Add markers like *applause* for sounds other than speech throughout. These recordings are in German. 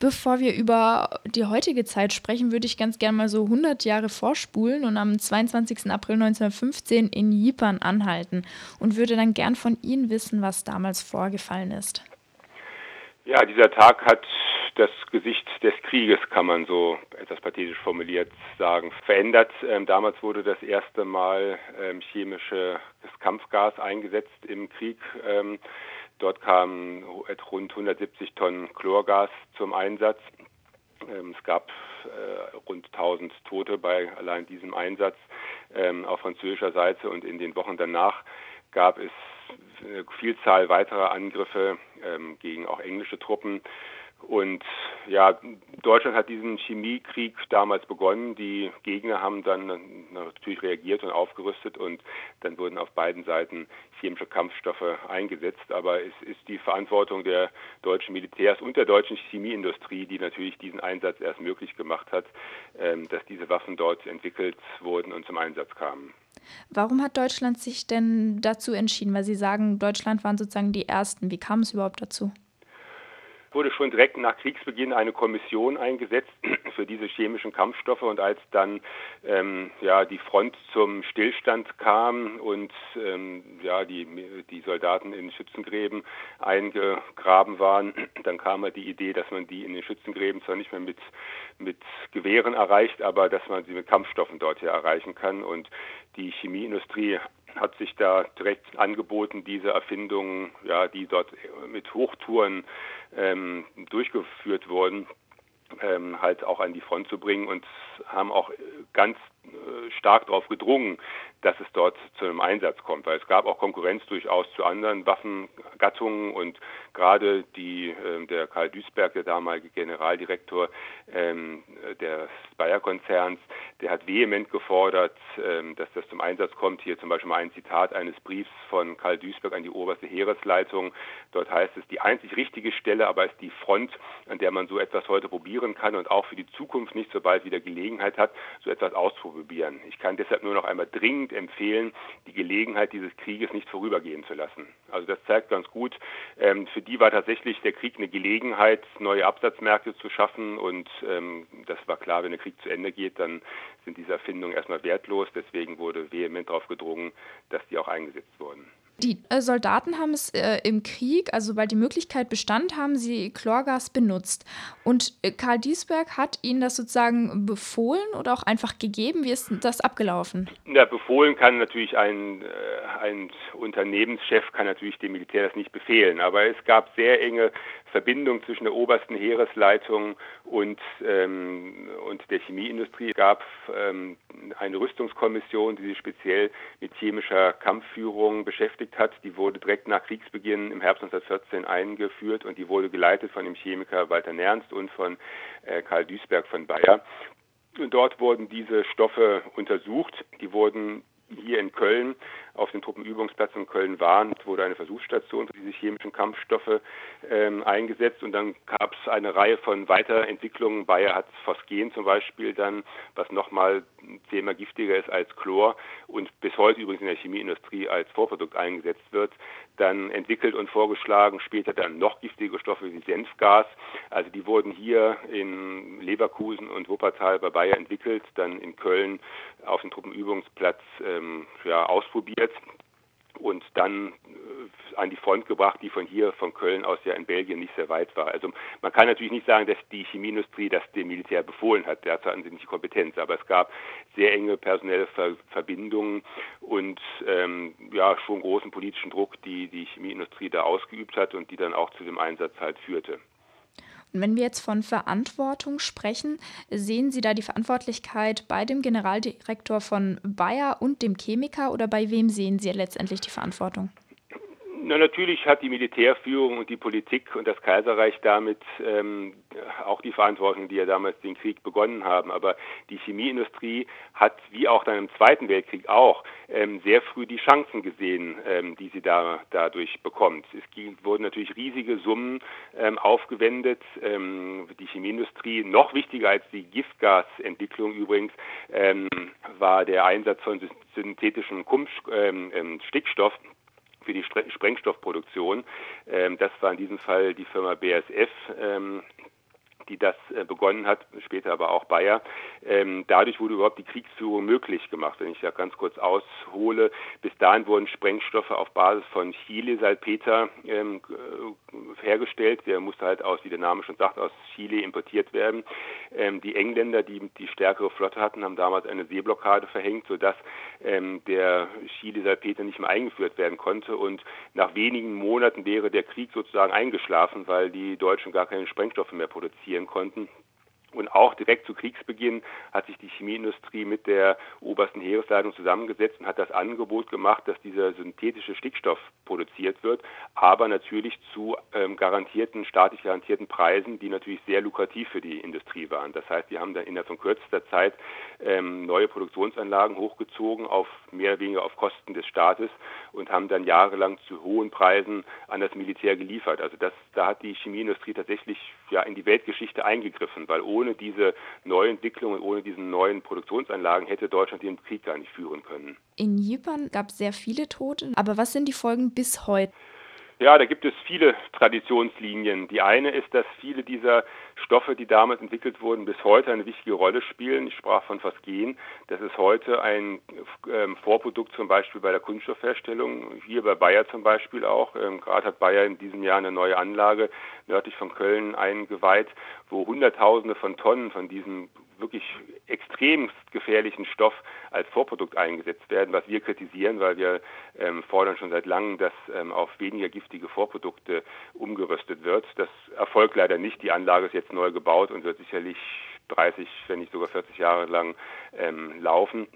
Bevor wir über die heutige Zeit sprechen, würde ich ganz gerne mal so 100 Jahre vorspulen und am 22. April 1915 in Ypern anhalten und würde dann gern von Ihnen wissen, was damals vorgefallen ist. Ja, dieser Tag hat das Gesicht des Krieges, kann man so etwas pathetisch formuliert sagen, verändert. Ähm, damals wurde das erste Mal ähm, chemisches Kampfgas eingesetzt im Krieg. Ähm, dort kamen rund 170 Tonnen Chlorgas zum Einsatz. Ähm, es gab äh, rund 1000 Tote bei allein diesem Einsatz ähm, auf französischer Seite und in den Wochen danach gab es eine Vielzahl weiterer Angriffe ähm, gegen auch englische Truppen. Und ja, Deutschland hat diesen Chemiekrieg damals begonnen. Die Gegner haben dann natürlich reagiert und aufgerüstet und dann wurden auf beiden Seiten chemische Kampfstoffe eingesetzt. Aber es ist die Verantwortung der deutschen Militärs und der deutschen Chemieindustrie, die natürlich diesen Einsatz erst möglich gemacht hat, ähm, dass diese Waffen dort entwickelt wurden und zum Einsatz kamen. Warum hat Deutschland sich denn dazu entschieden? Weil Sie sagen, Deutschland waren sozusagen die Ersten. Wie kam es überhaupt dazu? Wurde schon direkt nach Kriegsbeginn eine Kommission eingesetzt *clears throat* für diese chemischen Kampfstoffe. Und als dann ähm, ja die Front zum Stillstand kam und ähm, ja die die Soldaten in Schützengräben eingegraben waren, *clears throat* dann kam halt die Idee, dass man die in den Schützengräben zwar nicht mehr mit mit Gewehren erreicht, aber dass man sie mit Kampfstoffen dort hier erreichen kann. Und die Chemieindustrie hat sich da direkt angeboten, diese Erfindungen, ja, die dort mit Hochtouren ähm, durchgeführt wurden, ähm, halt auch an die Front zu bringen und haben auch ganz äh, stark darauf gedrungen, dass es dort zu einem Einsatz kommt, weil es gab auch Konkurrenz durchaus zu anderen Waffengattungen und gerade die, äh, der Karl Duisberg, der damalige Generaldirektor ähm, des Bayer-Konzerns, der hat vehement gefordert, ähm, dass das zum Einsatz kommt. Hier zum Beispiel mal ein Zitat eines Briefs von Karl Duisberg an die oberste Heeresleitung. Dort heißt es, die einzig richtige Stelle aber ist die Front, an der man so etwas heute probieren kann und auch für die Zukunft nicht so bald wieder Gelegenheit hat, so etwas auszuprobieren. Ich kann deshalb nur noch einmal dringend empfehlen, die Gelegenheit dieses Krieges nicht vorübergehen zu lassen. Also das zeigt ganz gut, ähm, für die war tatsächlich der Krieg eine Gelegenheit, neue Absatzmärkte zu schaffen und ähm, das war klar, wenn der Krieg zu Ende geht, dann sind diese Erfindungen erstmal wertlos. Deswegen wurde vehement darauf gedrungen, dass die auch eingesetzt wurden. Die äh, Soldaten haben es äh, im Krieg, also sobald die Möglichkeit bestand, haben sie Chlorgas benutzt. Und äh, Karl Diesberg hat ihnen das sozusagen befohlen oder auch einfach gegeben? Wie ist das abgelaufen? Ja, befohlen kann natürlich ein, äh, ein Unternehmenschef, kann natürlich dem Militär das nicht befehlen. Aber es gab sehr enge Verbindung zwischen der obersten Heeresleitung und, ähm, und der Chemieindustrie. Es gab ähm, eine Rüstungskommission, die sich speziell mit chemischer Kampfführung beschäftigt hat. Die wurde direkt nach Kriegsbeginn im Herbst 1914 eingeführt und die wurde geleitet von dem Chemiker Walter Nernst und von äh, Karl Duisberg von Bayer. Und dort wurden diese Stoffe untersucht. Die wurden hier in Köln auf dem Truppenübungsplatz in Köln waren, wurde eine Versuchsstation für diese chemischen Kampfstoffe ähm, eingesetzt und dann gab es eine Reihe von Weiterentwicklungen. Bayer hat Phosgen zum Beispiel dann, was nochmal zehnmal giftiger ist als Chlor und bis heute übrigens in der Chemieindustrie als Vorprodukt eingesetzt wird, dann entwickelt und vorgeschlagen, später dann noch giftige Stoffe wie Senfgas. Also die wurden hier in Leverkusen und Wuppertal bei Bayer entwickelt, dann in Köln auf dem Truppenübungsplatz ähm, ja, ausprobiert und dann an die Front gebracht, die von hier, von Köln aus ja in Belgien nicht sehr weit war. Also man kann natürlich nicht sagen, dass die Chemieindustrie das dem Militär befohlen hat. Dazu hatten sie nicht die Kompetenz. Aber es gab sehr enge personelle Ver Verbindungen und ähm, ja schon großen politischen Druck, die die Chemieindustrie da ausgeübt hat und die dann auch zu dem Einsatz halt führte. Und wenn wir jetzt von Verantwortung sprechen, sehen Sie da die Verantwortlichkeit bei dem Generaldirektor von Bayer und dem Chemiker oder bei wem sehen Sie letztendlich die Verantwortung? Na, natürlich hat die Militärführung und die Politik und das Kaiserreich damit ähm, auch die Verantwortung, die ja damals den Krieg begonnen haben. Aber die Chemieindustrie hat, wie auch dann im Zweiten Weltkrieg auch, ähm, sehr früh die Chancen gesehen, ähm, die sie da dadurch bekommt. Es wurden natürlich riesige Summen ähm, aufgewendet. Ähm, die Chemieindustrie, noch wichtiger als die Giftgasentwicklung übrigens, ähm, war der Einsatz von synthetischem Stickstoff für die Sprengstoffproduktion. Ähm, das war in diesem Fall die Firma BASF, ähm, die das äh, begonnen hat, später aber auch Bayer. Ähm, dadurch wurde überhaupt die Kriegsführung möglich gemacht. Wenn ich da ganz kurz aushole, bis dahin wurden Sprengstoffe auf Basis von Chile-Salpeter ähm, hergestellt. Der musste halt aus, wie der Name schon sagt, aus Chile importiert werden. Ähm, die Engländer, die die stärkere Flotte hatten, haben damals eine Seeblockade verhängt, sodass der Chile-Salpeter nicht mehr eingeführt werden konnte. Und nach wenigen Monaten wäre der Krieg sozusagen eingeschlafen, weil die Deutschen gar keine Sprengstoffe mehr produzieren konnten. Und auch direkt zu Kriegsbeginn hat sich die Chemieindustrie mit der obersten Heeresleitung zusammengesetzt und hat das Angebot gemacht, dass dieser synthetische Stickstoff produziert wird, aber natürlich zu ähm, garantierten, staatlich garantierten Preisen, die natürlich sehr lukrativ für die Industrie waren. Das heißt, die haben dann innerhalb von kürzester Zeit ähm, neue Produktionsanlagen hochgezogen, auf mehr oder weniger auf Kosten des Staates und haben dann jahrelang zu hohen Preisen an das Militär geliefert. Also das, da hat die Chemieindustrie tatsächlich ja in die Weltgeschichte eingegriffen, weil ohne diese Neuentwicklungen, ohne diese neuen Produktionsanlagen hätte Deutschland den Krieg gar nicht führen können. In Zypern gab es sehr viele Tote, aber was sind die Folgen bis heute? Ja, da gibt es viele Traditionslinien. Die eine ist, dass viele dieser Stoffe, die damals entwickelt wurden, bis heute eine wichtige Rolle spielen. Ich sprach von Phasgen. Das ist heute ein ähm, Vorprodukt zum Beispiel bei der Kunststoffherstellung. Hier bei Bayer zum Beispiel auch. Ähm, Gerade hat Bayer in diesem Jahr eine neue Anlage nördlich von Köln eingeweiht, wo Hunderttausende von Tonnen von diesem wirklich extrem gefährlichen Stoff als Vorprodukt eingesetzt werden, was wir kritisieren, weil wir ähm, fordern schon seit langem, dass ähm, auf weniger giftige Vorprodukte umgerüstet wird. Das erfolgt leider nicht. Die Anlage ist jetzt neu gebaut und wird sicherlich 30, wenn nicht sogar 40 Jahre lang ähm, laufen.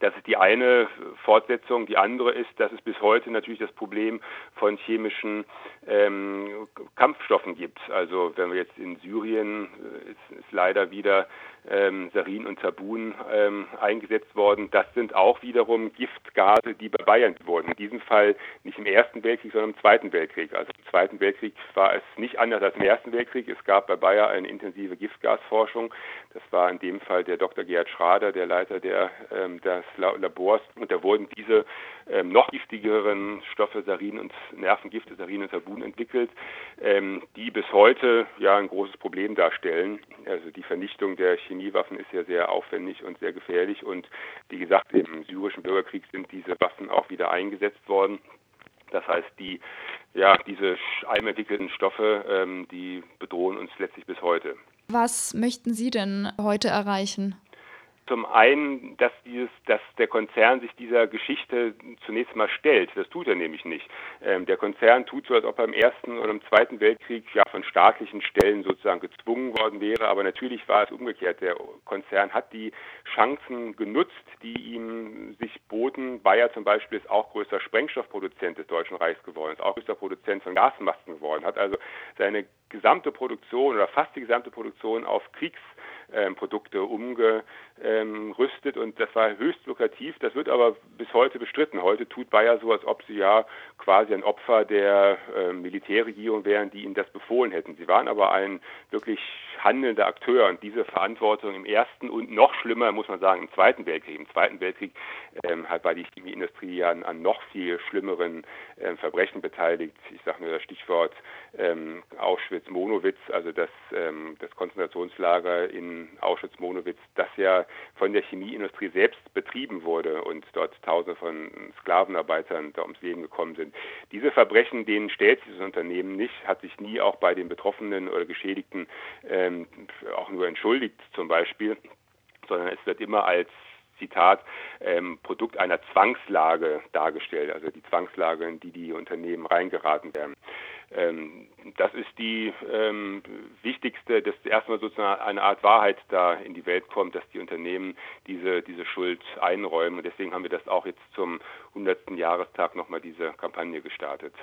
Das ist die eine Fortsetzung. Die andere ist, dass es bis heute natürlich das Problem von chemischen ähm, Kampfstoffen gibt. Also wenn wir jetzt in Syrien äh, ist, ist leider wieder ähm, Sarin und Tabun ähm, eingesetzt worden. Das sind auch wiederum Giftgase, die bei Bayern wurden. In diesem Fall nicht im Ersten Weltkrieg, sondern im Zweiten Weltkrieg. Also im Zweiten Weltkrieg war es nicht anders als im Ersten Weltkrieg. Es gab bei Bayer eine intensive Giftgasforschung. Das war in dem Fall der Dr. Gerhard Schrader, der Leiter der, ähm, des Labors. Und da wurden diese ähm, noch giftigeren Stoffe, Sarin und Nervengifte, Sarin und Tabun entwickelt, ähm, die bis heute ja ein großes Problem darstellen. Also die Vernichtung der Chemie Chemiewaffen ist ja sehr aufwendig und sehr gefährlich. Und wie gesagt, im syrischen Bürgerkrieg sind diese Waffen auch wieder eingesetzt worden. Das heißt, die, ja, diese einentwickelten Stoffe, ähm, die bedrohen uns letztlich bis heute. Was möchten Sie denn heute erreichen? Zum einen, dass dieses, dass der Konzern sich dieser Geschichte zunächst mal stellt. Das tut er nämlich nicht. Ähm, der Konzern tut so, als ob er im Ersten oder im Zweiten Weltkrieg ja von staatlichen Stellen sozusagen gezwungen worden wäre. Aber natürlich war es umgekehrt. Der Konzern hat die Chancen genutzt, die ihm sich boten. Bayer zum Beispiel ist auch größter Sprengstoffproduzent des Deutschen Reichs geworden, ist auch größter Produzent von Gasmasken geworden, hat also seine gesamte Produktion oder fast die gesamte Produktion auf Kriegsprodukte umgerüstet und das war höchst lukrativ. Das wird aber bis heute bestritten. Heute tut Bayer so, als ob sie ja quasi ein Opfer der äh, Militärregierung wären, die ihnen das befohlen hätten. Sie waren aber ein wirklich handelnder Akteur und diese Verantwortung im Ersten und noch schlimmer, muss man sagen, im Zweiten Weltkrieg. Im Zweiten Weltkrieg ähm, hat war die Chemieindustrie an, an noch viel schlimmeren ähm, Verbrechen beteiligt. Ich sage nur das Stichwort ähm, Auschwitz-Monowitz, also das, ähm, das Konzentrationslager in Auschwitz-Monowitz, das ja von der Chemieindustrie selbst betrieben wurde und dort Tausende von Sklavenarbeitern da ums Leben gekommen sind. Diese Verbrechen, denen stellt sich das Unternehmen nicht, hat sich nie auch bei den Betroffenen oder Geschädigten ähm, auch nur entschuldigt zum Beispiel, sondern es wird immer als Zitat, ähm, Produkt einer Zwangslage dargestellt, also die Zwangslage, in die die Unternehmen reingeraten werden. Ähm, das ist die ähm, wichtigste, dass erstmal sozusagen eine Art Wahrheit da in die Welt kommt, dass die Unternehmen diese, diese Schuld einräumen. Und deswegen haben wir das auch jetzt zum 100. Jahrestag nochmal diese Kampagne gestartet.